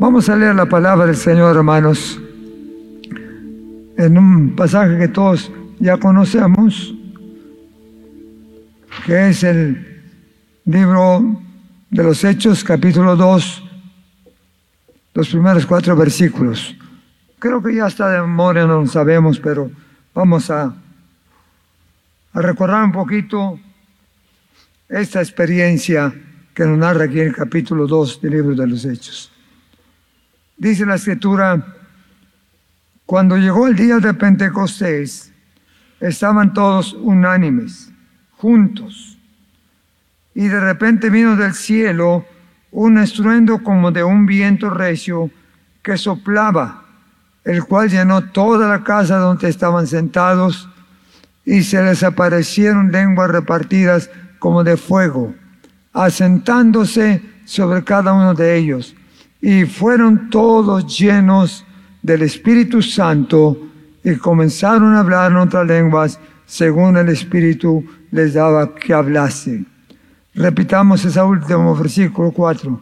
Vamos a leer la palabra del Señor, hermanos, en un pasaje que todos ya conocemos, que es el libro de los Hechos, capítulo 2, los primeros cuatro versículos. Creo que ya está de memoria, no lo sabemos, pero vamos a, a recordar un poquito esta experiencia que nos narra aquí en el capítulo 2 del libro de los Hechos. Dice la escritura, cuando llegó el día de Pentecostés, estaban todos unánimes, juntos, y de repente vino del cielo un estruendo como de un viento recio que soplaba, el cual llenó toda la casa donde estaban sentados, y se les aparecieron lenguas repartidas como de fuego, asentándose sobre cada uno de ellos y fueron todos llenos del Espíritu Santo y comenzaron a hablar en otras lenguas según el Espíritu les daba que hablase. Repitamos ese último versículo 4.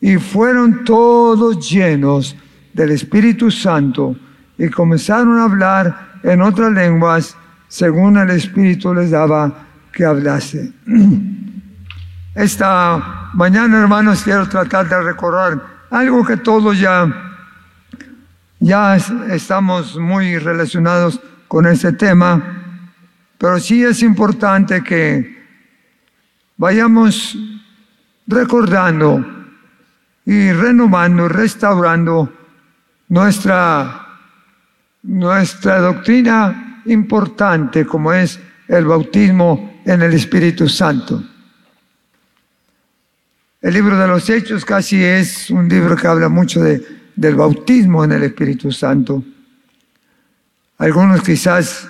Y fueron todos llenos del Espíritu Santo y comenzaron a hablar en otras lenguas según el Espíritu les daba que hablase. Esta mañana, hermanos, quiero tratar de recordar algo que todos ya, ya estamos muy relacionados con este tema, pero sí es importante que vayamos recordando y renovando, restaurando nuestra, nuestra doctrina importante como es el bautismo en el Espíritu Santo. El libro de los Hechos casi es un libro que habla mucho de, del bautismo en el Espíritu Santo. Algunos quizás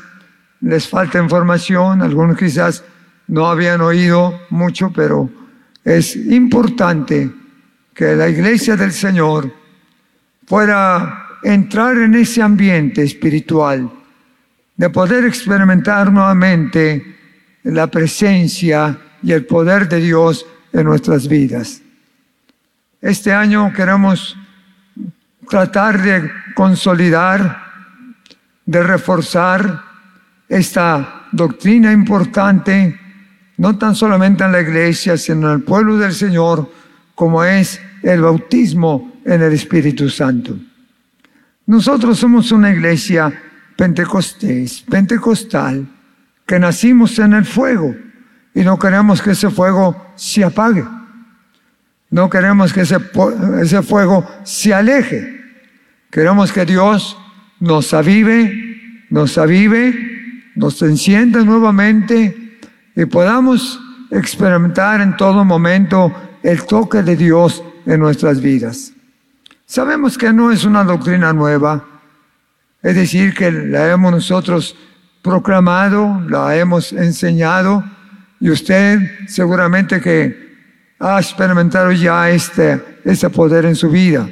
les falta información, algunos quizás no habían oído mucho, pero es importante que la iglesia del Señor pueda entrar en ese ambiente espiritual, de poder experimentar nuevamente la presencia y el poder de Dios en nuestras vidas. Este año queremos tratar de consolidar, de reforzar esta doctrina importante, no tan solamente en la iglesia, sino en el pueblo del Señor, como es el bautismo en el Espíritu Santo. Nosotros somos una iglesia pentecostés, pentecostal, que nacimos en el fuego y no queremos que ese fuego se apague. No queremos que ese, ese fuego se aleje. Queremos que Dios nos avive, nos avive, nos encienda nuevamente y podamos experimentar en todo momento el toque de Dios en nuestras vidas. Sabemos que no es una doctrina nueva, es decir, que la hemos nosotros proclamado, la hemos enseñado, y usted seguramente que ha experimentado ya este, este poder en su vida.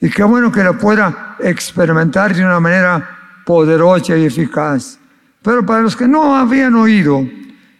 Y qué bueno que lo pueda experimentar de una manera poderosa y eficaz. Pero para los que no habían oído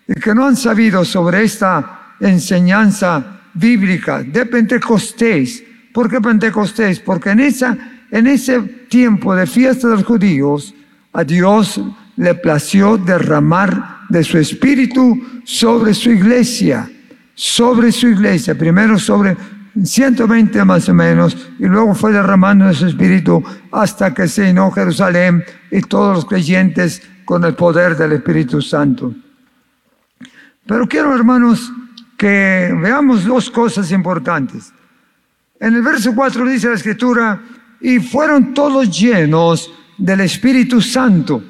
y que no han sabido sobre esta enseñanza bíblica de Pentecostés, ¿por qué Pentecostés? Porque en, esa, en ese tiempo de fiesta de los judíos, a Dios le plació derramar de su espíritu sobre su iglesia, sobre su iglesia, primero sobre 120 más o menos, y luego fue derramando de su espíritu hasta que se llenó Jerusalén y todos los creyentes con el poder del Espíritu Santo. Pero quiero, hermanos, que veamos dos cosas importantes. En el verso 4 dice la escritura, y fueron todos llenos del Espíritu Santo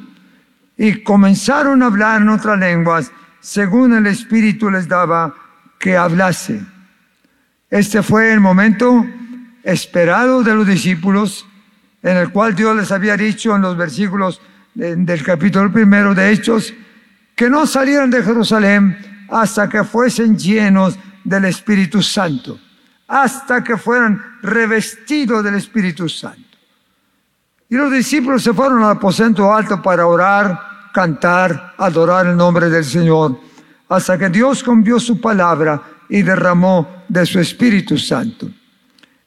y comenzaron a hablar en otras lenguas según el Espíritu les daba que hablase. Este fue el momento esperado de los discípulos, en el cual Dios les había dicho en los versículos del capítulo primero de Hechos, que no salieran de Jerusalén hasta que fuesen llenos del Espíritu Santo, hasta que fueran revestidos del Espíritu Santo. Y los discípulos se fueron al aposento alto para orar, cantar, adorar el nombre del Señor, hasta que Dios convió su palabra y derramó de su Espíritu Santo.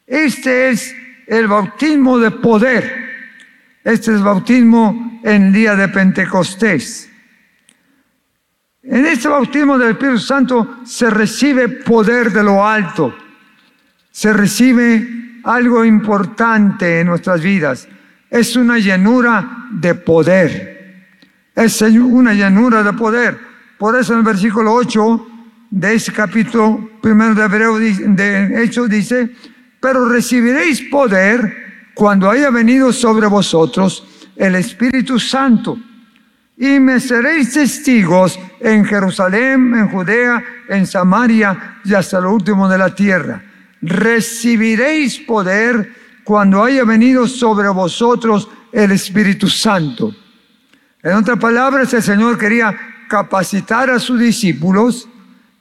Este es el bautismo de poder. Este es bautismo en día de Pentecostés. En este bautismo del Espíritu Santo se recibe poder de lo alto, se recibe algo importante en nuestras vidas. Es una llanura de poder. Es una llanura de poder. Por eso en el versículo 8 de ese capítulo primero de Hebreo de Hechos dice, pero recibiréis poder cuando haya venido sobre vosotros el Espíritu Santo y me seréis testigos en Jerusalén, en Judea, en Samaria y hasta lo último de la tierra. Recibiréis poder cuando haya venido sobre vosotros el Espíritu Santo. En otras palabras, el Señor quería capacitar a sus discípulos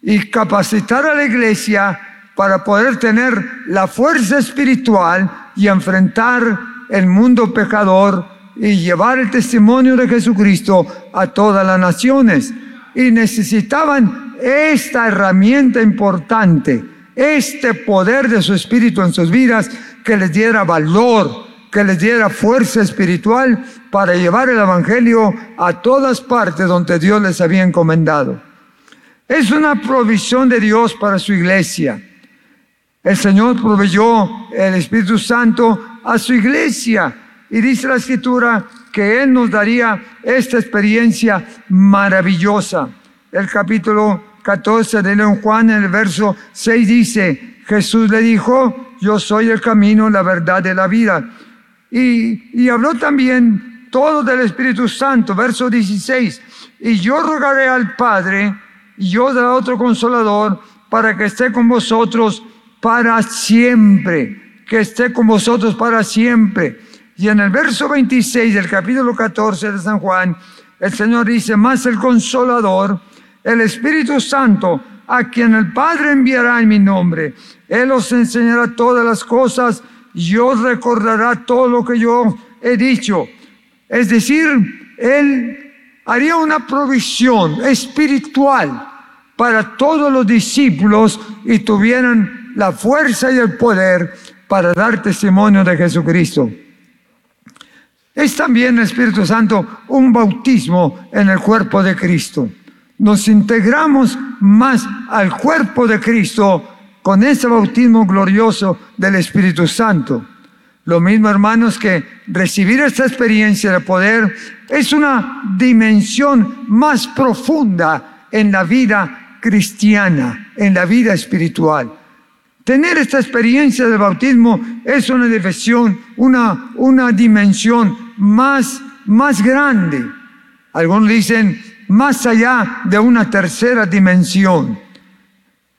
y capacitar a la iglesia para poder tener la fuerza espiritual y enfrentar el mundo pecador y llevar el testimonio de Jesucristo a todas las naciones. Y necesitaban esta herramienta importante, este poder de su Espíritu en sus vidas que les diera valor, que les diera fuerza espiritual para llevar el Evangelio a todas partes donde Dios les había encomendado. Es una provisión de Dios para su iglesia. El Señor proveyó el Espíritu Santo a su iglesia y dice la escritura que Él nos daría esta experiencia maravillosa. El capítulo 14 de León Juan, en el verso 6 dice, Jesús le dijo, yo soy el camino, la verdad de la vida. Y, y habló también todo del Espíritu Santo, verso 16, y yo rogaré al Padre, y yo daré otro consolador, para que esté con vosotros para siempre, que esté con vosotros para siempre y en el verso 26 del capítulo 14 de San Juan, el Señor dice, más el consolador, el Espíritu Santo, a quien el Padre enviará en mi nombre. Él os enseñará todas las cosas y os recordará todo lo que yo he dicho. Es decir, Él haría una provisión espiritual para todos los discípulos y tuvieran la fuerza y el poder para dar testimonio de Jesucristo. Es también el Espíritu Santo un bautismo en el cuerpo de Cristo. Nos integramos más al cuerpo de Cristo con ese bautismo glorioso del Espíritu Santo. Lo mismo, hermanos, que recibir esta experiencia de poder es una dimensión más profunda en la vida cristiana, en la vida espiritual. Tener esta experiencia del bautismo es una dimensión, una, una dimensión más, más grande. Algunos dicen más allá de una tercera dimensión.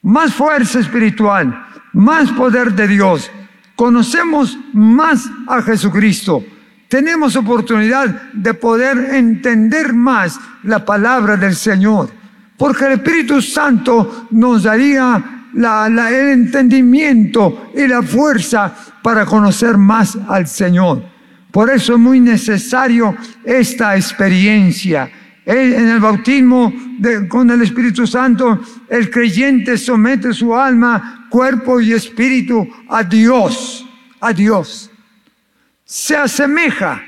Más fuerza espiritual, más poder de Dios. Conocemos más a Jesucristo. Tenemos oportunidad de poder entender más la palabra del Señor. Porque el Espíritu Santo nos daría el entendimiento y la fuerza para conocer más al Señor. Por eso es muy necesario esta experiencia. En el bautismo con el Espíritu Santo, el creyente somete su alma, cuerpo y espíritu a Dios, a Dios. Se asemeja,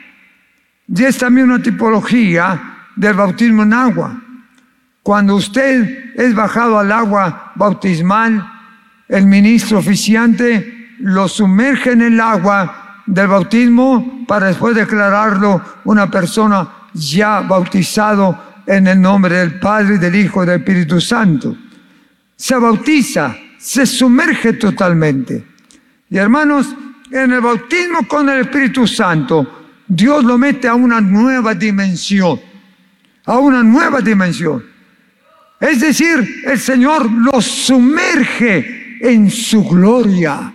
y es también una tipología del bautismo en agua. Cuando usted es bajado al agua bautismal, el ministro oficiante lo sumerge en el agua del bautismo para después declararlo una persona ya bautizado en el nombre del Padre, del Hijo y del Espíritu Santo. Se bautiza, se sumerge totalmente. Y hermanos, en el bautismo con el Espíritu Santo, Dios lo mete a una nueva dimensión, a una nueva dimensión. Es decir, el Señor los sumerge en su gloria,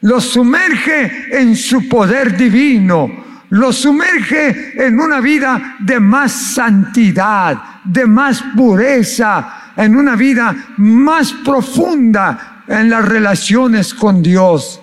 los sumerge en su poder divino, los sumerge en una vida de más santidad, de más pureza, en una vida más profunda en las relaciones con Dios.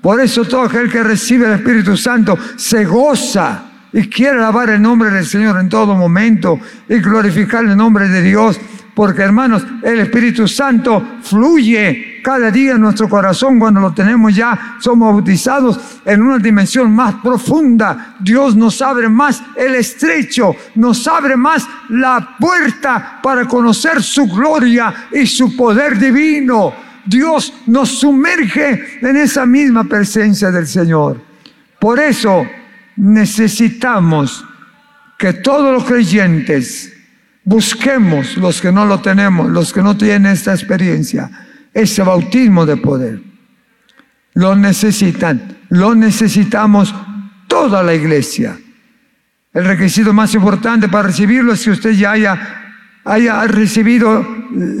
Por eso todo aquel que recibe el Espíritu Santo se goza y quiere alabar el nombre del Señor en todo momento y glorificar el nombre de Dios porque hermanos, el Espíritu Santo fluye cada día en nuestro corazón, cuando lo tenemos ya, somos bautizados en una dimensión más profunda. Dios nos abre más el estrecho, nos abre más la puerta para conocer su gloria y su poder divino. Dios nos sumerge en esa misma presencia del Señor. Por eso necesitamos que todos los creyentes busquemos, los que no lo tenemos, los que no tienen esta experiencia, ese bautismo de poder. Lo necesitan, lo necesitamos toda la iglesia. El requisito más importante para recibirlo es que usted ya haya, haya recibido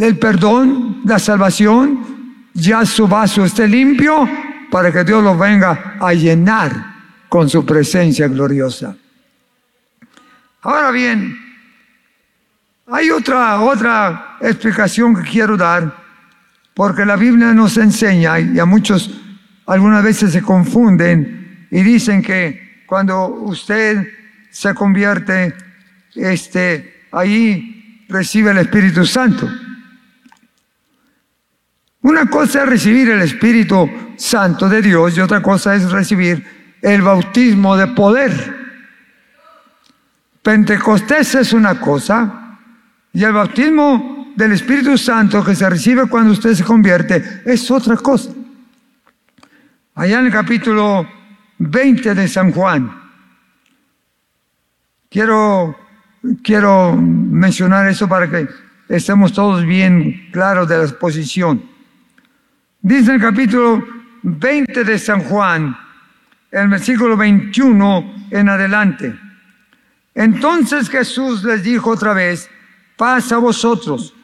el perdón, la salvación, ya su vaso esté limpio para que Dios lo venga a llenar con su presencia gloriosa. Ahora bien, hay otra, otra explicación que quiero dar, porque la Biblia nos enseña, y a muchos algunas veces se confunden y dicen que cuando usted se convierte, este, ahí recibe el Espíritu Santo. Una cosa es recibir el Espíritu Santo de Dios y otra cosa es recibir el bautismo de poder. Pentecostés es una cosa y el bautismo del Espíritu Santo que se recibe cuando usted se convierte es otra cosa. Allá en el capítulo 20 de San Juan, quiero, quiero mencionar eso para que estemos todos bien claros de la exposición. Dice en el capítulo 20 de San Juan, el versículo 21 en adelante. Entonces Jesús les dijo otra vez, paz a vosotros,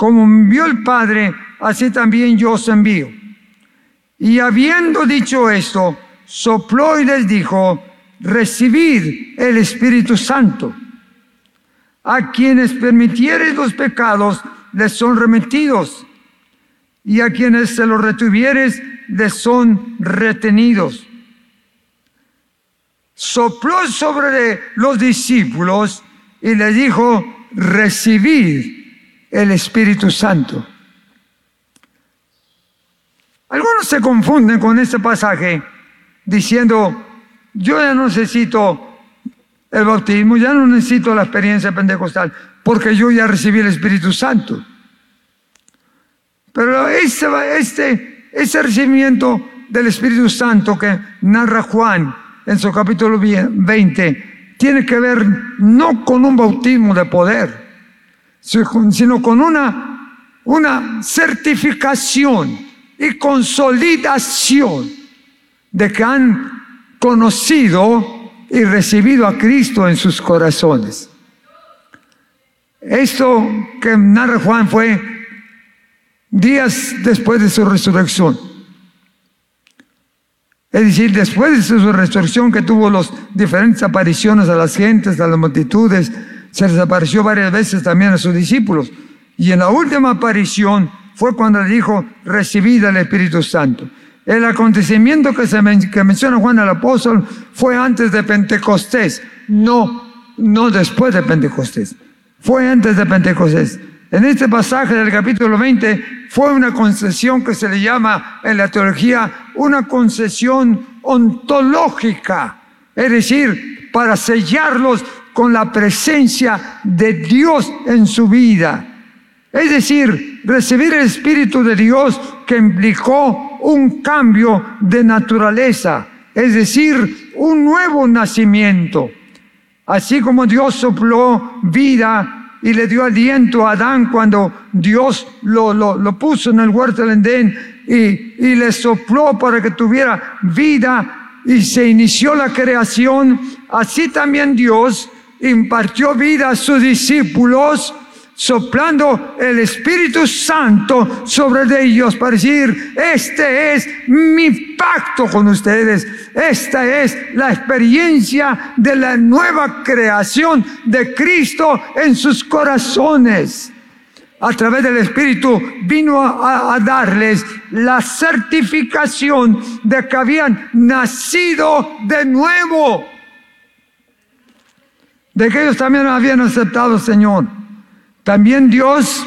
como envió el Padre, así también yo os envío. Y habiendo dicho esto, sopló y les dijo, recibid el Espíritu Santo. A quienes permitiereis los pecados, les son remitidos y a quienes se los retuvieres les son retenidos. Sopló sobre los discípulos y les dijo, recibid el Espíritu Santo. Algunos se confunden con este pasaje diciendo, yo ya no necesito el bautismo, ya no necesito la experiencia pentecostal, porque yo ya recibí el Espíritu Santo. Pero este, este, ese recibimiento del Espíritu Santo que narra Juan en su capítulo 20 tiene que ver no con un bautismo de poder, sino con una, una certificación y consolidación de que han conocido y recibido a Cristo en sus corazones. Esto que narra Juan fue días después de su resurrección. Es decir, después de su resurrección que tuvo las diferentes apariciones a las gentes, a las multitudes, se les apareció varias veces también a sus discípulos. Y en la última aparición fue cuando le dijo, recibid el Espíritu Santo. El acontecimiento que, se que menciona Juan el apóstol fue antes de Pentecostés, no, no después de Pentecostés. Fue antes de Pentecostés. En este pasaje del capítulo 20 fue una concesión que se le llama en la teología una concesión ontológica, es decir, para sellarlos con la presencia de Dios en su vida. Es decir, recibir el Espíritu de Dios que implicó un cambio de naturaleza, es decir, un nuevo nacimiento. Así como Dios sopló vida y le dio aliento a Adán cuando Dios lo, lo, puso en el huerto del Edén y, y le sopló para que tuviera vida y se inició la creación, así también Dios impartió vida a sus discípulos soplando el Espíritu Santo sobre ellos para decir, este es mi pacto con ustedes, esta es la experiencia de la nueva creación de Cristo en sus corazones. A través del Espíritu vino a, darles la certificación de que habían nacido de nuevo, de que ellos también habían aceptado Señor. También Dios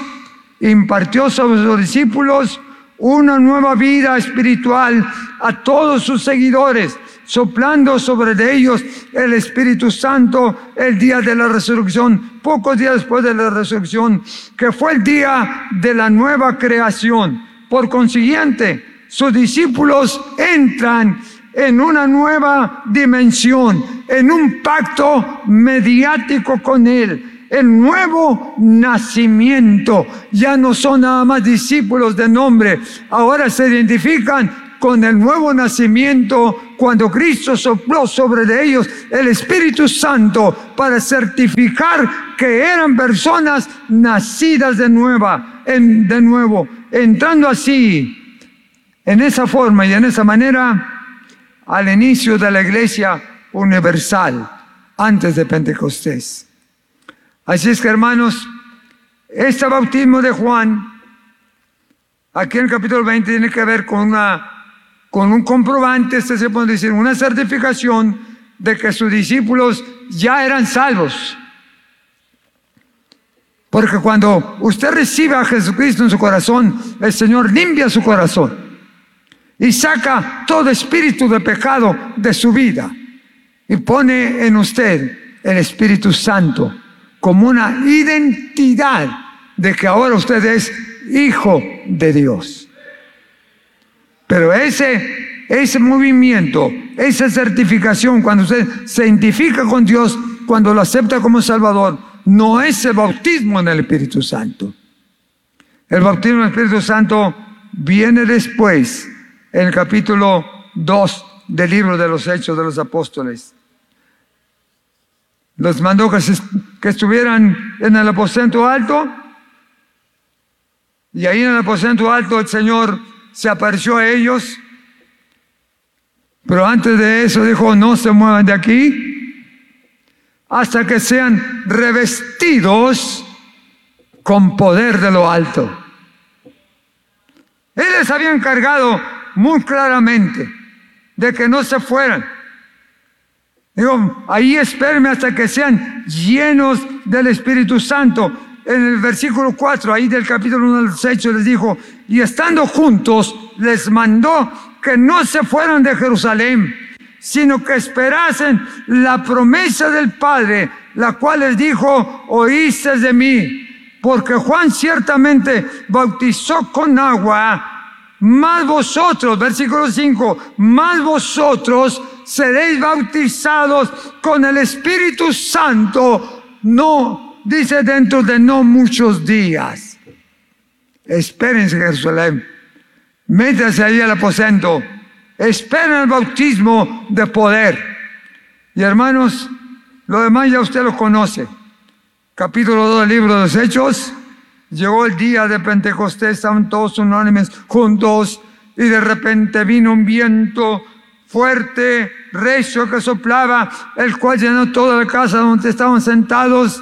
impartió sobre sus discípulos una nueva vida espiritual a todos sus seguidores, soplando sobre ellos el Espíritu Santo el día de la resurrección, pocos días después de la resurrección, que fue el día de la nueva creación. Por consiguiente, sus discípulos entran en una nueva dimensión, en un pacto mediático con Él el nuevo nacimiento. Ya no son nada más discípulos de nombre, ahora se identifican con el nuevo nacimiento cuando Cristo sopló sobre ellos el Espíritu Santo para certificar que eran personas nacidas de nueva, en, de nuevo, entrando así en esa forma y en esa manera al inicio de la iglesia universal antes de Pentecostés. Así es que hermanos, este bautismo de Juan, aquí en el capítulo 20, tiene que ver con, una, con un comprobante, este se puede decir, una certificación de que sus discípulos ya eran salvos. Porque cuando usted recibe a Jesucristo en su corazón, el Señor limpia su corazón y saca todo espíritu de pecado de su vida y pone en usted el Espíritu Santo como una identidad de que ahora usted es hijo de Dios. Pero ese, ese movimiento, esa certificación, cuando usted se identifica con Dios, cuando lo acepta como Salvador, no es el bautismo en el Espíritu Santo. El bautismo en el Espíritu Santo viene después, en el capítulo 2 del libro de los Hechos de los Apóstoles los mandó que, estuvieran en el aposento alto. Y ahí en el aposento alto el Señor se apareció a ellos. Pero antes de eso dijo, no se muevan de aquí hasta que sean revestidos con poder de lo alto. Él les había encargado muy claramente de que no se fueran Digo, ahí espérenme hasta que sean llenos del Espíritu Santo. En el versículo 4, ahí del capítulo 1 de los Hechos, les dijo, y estando juntos, les mandó que no se fueran de Jerusalén, sino que esperasen la promesa del Padre, la cual les dijo, oíste de mí, porque Juan ciertamente bautizó con agua, más vosotros, versículo 5, más vosotros seréis bautizados con el Espíritu Santo, no, dice dentro de no muchos días. Espérense Jerusalén, métanse ahí al aposento, esperen el bautismo de poder. Y hermanos, lo demás ya usted lo conoce. Capítulo 2 del libro de los Hechos. Llegó el día de Pentecostés, estaban todos unánimes juntos y de repente vino un viento fuerte, recio que soplaba, el cual llenó toda la casa donde estaban sentados.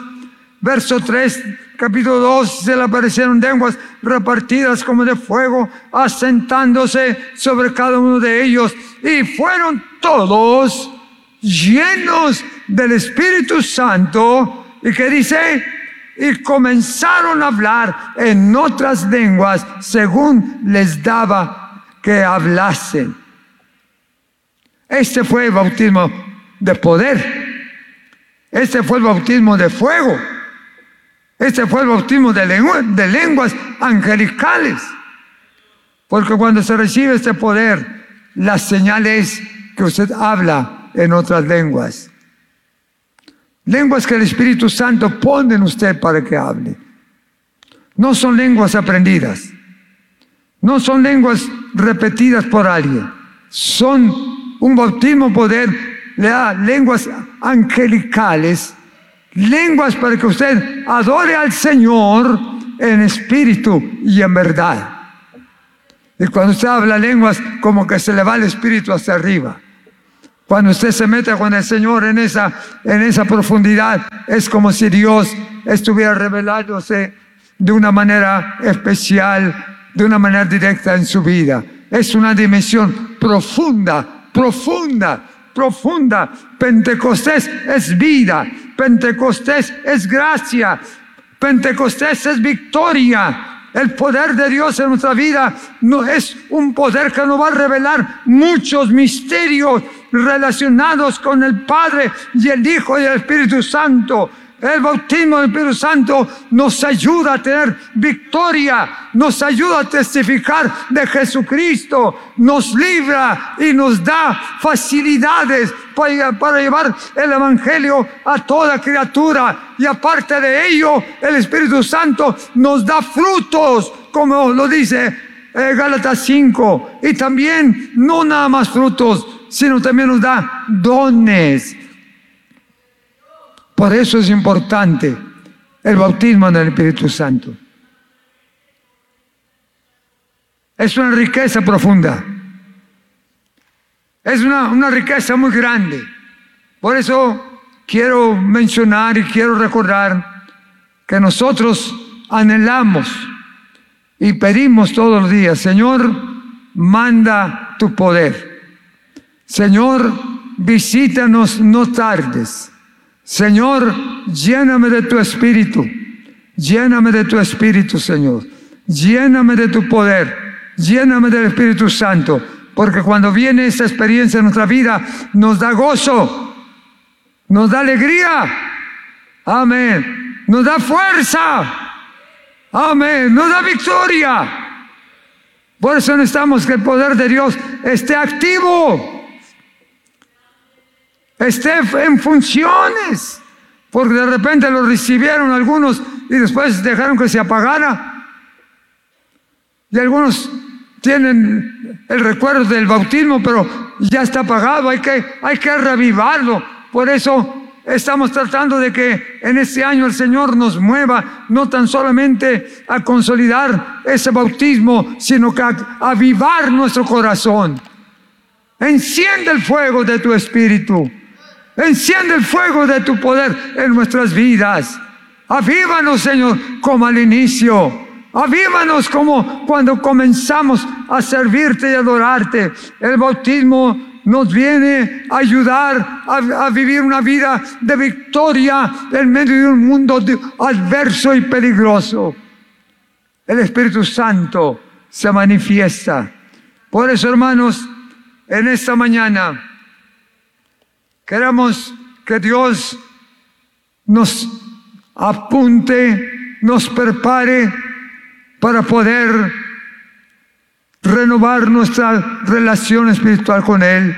Verso 3, capítulo 2, se le aparecieron lenguas repartidas como de fuego, asentándose sobre cada uno de ellos. Y fueron todos llenos del Espíritu Santo. ¿Y que dice? Y comenzaron a hablar en otras lenguas según les daba que hablasen. Este fue el bautismo de poder. Este fue el bautismo de fuego. Este fue el bautismo de, de lenguas angelicales. Porque cuando se recibe este poder, la señal es que usted habla en otras lenguas. Lenguas que el Espíritu Santo pone en usted para que hable. No son lenguas aprendidas. No son lenguas repetidas por alguien. Son un bautismo poder le da lenguas angelicales, lenguas para que usted adore al Señor en espíritu y en verdad. Y cuando usted habla lenguas, como que se le va el espíritu hacia arriba. Cuando usted se mete con el Señor en esa, en esa profundidad, es como si Dios estuviera revelándose de una manera especial, de una manera directa en su vida. Es una dimensión profunda profunda, profunda. Pentecostés es vida, Pentecostés es gracia, Pentecostés es victoria, El poder de Dios en nuestra vida no es un poder que nos va a revelar muchos misterios relacionados con el Padre y el Hijo y el Espíritu Santo. El bautismo del Espíritu Santo nos ayuda a tener victoria, nos ayuda a testificar de Jesucristo, nos libra y nos da facilidades para, llevar el Evangelio a toda criatura. Y aparte de ello, el Espíritu Santo nos da frutos, como lo dice eh, Gálatas 5. Y también no nada más frutos, sino también nos da dones por eso es importante el bautismo en el Espíritu Santo. Es una riqueza profunda. Es una, una riqueza muy grande. Por eso quiero mencionar y quiero recordar que nosotros anhelamos y pedimos todos los días, Señor, manda tu poder. Señor, visítanos no tardes. Señor, lléname de tu espíritu, lléname de tu espíritu, Señor, lléname de tu poder, lléname del Espíritu Santo, porque cuando viene esa experiencia en nuestra vida, nos da gozo, nos da alegría, amén, nos da fuerza, amén, nos da victoria. Por eso necesitamos que el poder de Dios esté activo esté en funciones. Porque de repente lo recibieron algunos y después dejaron que se apagara. Y algunos tienen el recuerdo del bautismo, pero ya está apagado, hay que, hay que revivarlo. Por eso estamos tratando de que en este año el Señor nos mueva, no tan solamente a consolidar ese bautismo, sino que a avivar nuestro corazón. Enciende el fuego de tu espíritu. Enciende el fuego de tu poder en nuestras vidas. Avívanos, Señor, como al inicio. Avívanos como cuando comenzamos a servirte y adorarte. El bautismo nos viene a ayudar a, vivir una vida de victoria en medio de un mundo adverso y peligroso. El Espíritu Santo se manifiesta. Por eso, hermanos, en esta mañana Queremos que Dios nos apunte, nos prepare para poder renovar nuestra relación espiritual con Él.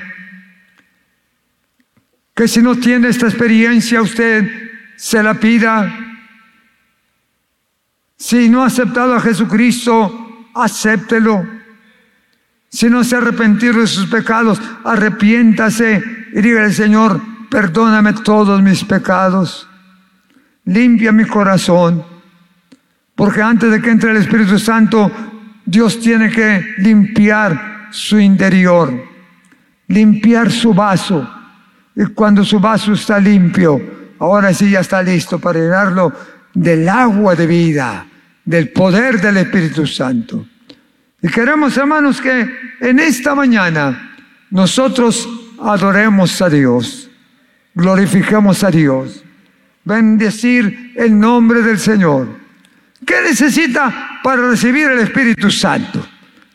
Que si no tiene esta experiencia, usted se la pida. Si no ha aceptado a Jesucristo, acéptelo. Si no se ha arrepentido de sus pecados, arrepiéntase y dígale, Señor, perdóname todos mis pecados, limpia mi corazón, porque antes de que entre el Espíritu Santo, Dios tiene que limpiar su interior, limpiar su vaso. Y cuando su vaso está limpio, ahora sí ya está listo para llenarlo del agua de vida, del poder del Espíritu Santo. Y queremos, hermanos, que en esta mañana nosotros adoremos a Dios, glorifiquemos a Dios, bendecir el nombre del Señor. ¿Qué necesita para recibir el Espíritu Santo?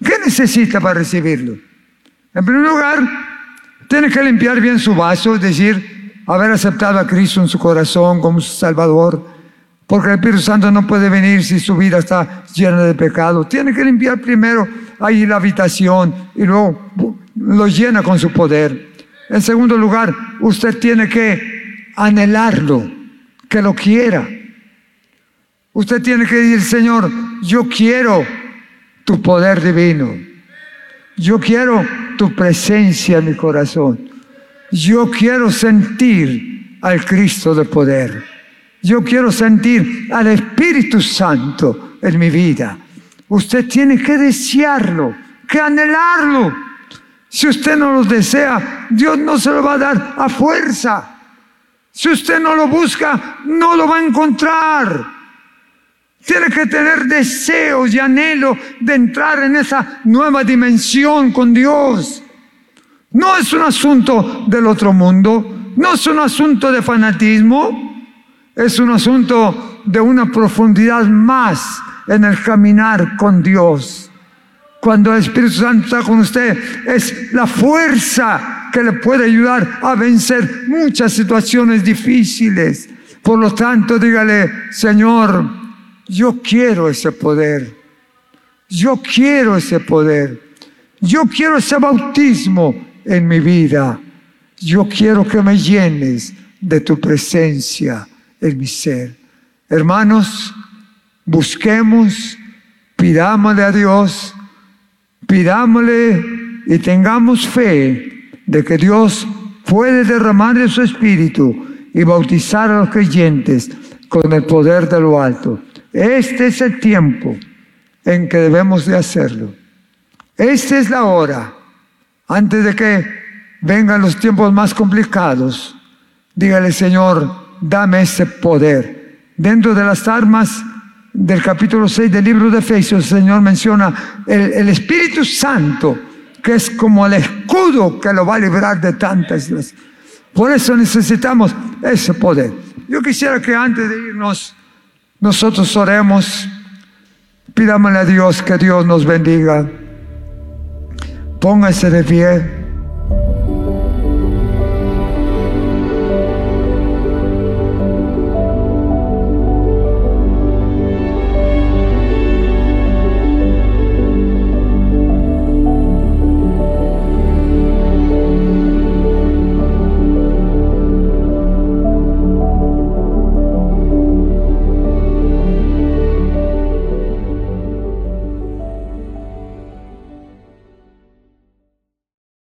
¿Qué necesita para recibirlo? En primer lugar, tiene que limpiar bien su vaso, es decir, haber aceptado a Cristo en su corazón como su Salvador, porque el Espíritu Santo no puede venir si su vida está llena de pecado. Tiene que limpiar primero ahí la habitación y luego lo llena con su poder. En segundo lugar, usted tiene que anhelarlo, que lo quiera. Usted tiene que decir, Señor, yo quiero tu poder divino. Yo quiero tu presencia en mi corazón. Yo quiero sentir al Cristo de poder. Yo quiero sentir al Espíritu Santo en mi vida. Usted tiene que desearlo, que anhelarlo. Si usted no lo desea, Dios no se lo va a dar a fuerza. Si usted no lo busca, no lo va a encontrar. Tiene que tener deseos y anhelo de entrar en esa nueva dimensión con Dios. No es un asunto del otro mundo, no es un asunto de fanatismo, es un asunto de una profundidad más en el caminar con Dios. Cuando el Espíritu Santo está con usted, es la fuerza que le puede ayudar a vencer muchas situaciones difíciles. Por lo tanto, dígale, Señor, yo quiero ese poder. Yo quiero ese poder. Yo quiero ese bautismo en mi vida. Yo quiero que me llenes de tu presencia en mi ser. Hermanos, busquemos, pidámosle a Dios, pidámosle y tengamos fe de que Dios puede derramar de su espíritu y bautizar a los creyentes con el poder de lo alto. Este es el tiempo en que debemos de hacerlo. Esta es la hora, antes de que vengan los tiempos más complicados. Dígale, Señor, dame ese poder. Dentro de las armas del capítulo 6 del libro de Efesios, el Señor menciona el, el Espíritu Santo, que es como el escudo que lo va a librar de tantas. Por eso necesitamos ese poder. Yo quisiera que antes de irnos, nosotros oremos, pidámosle a Dios que Dios nos bendiga. Póngase de pie.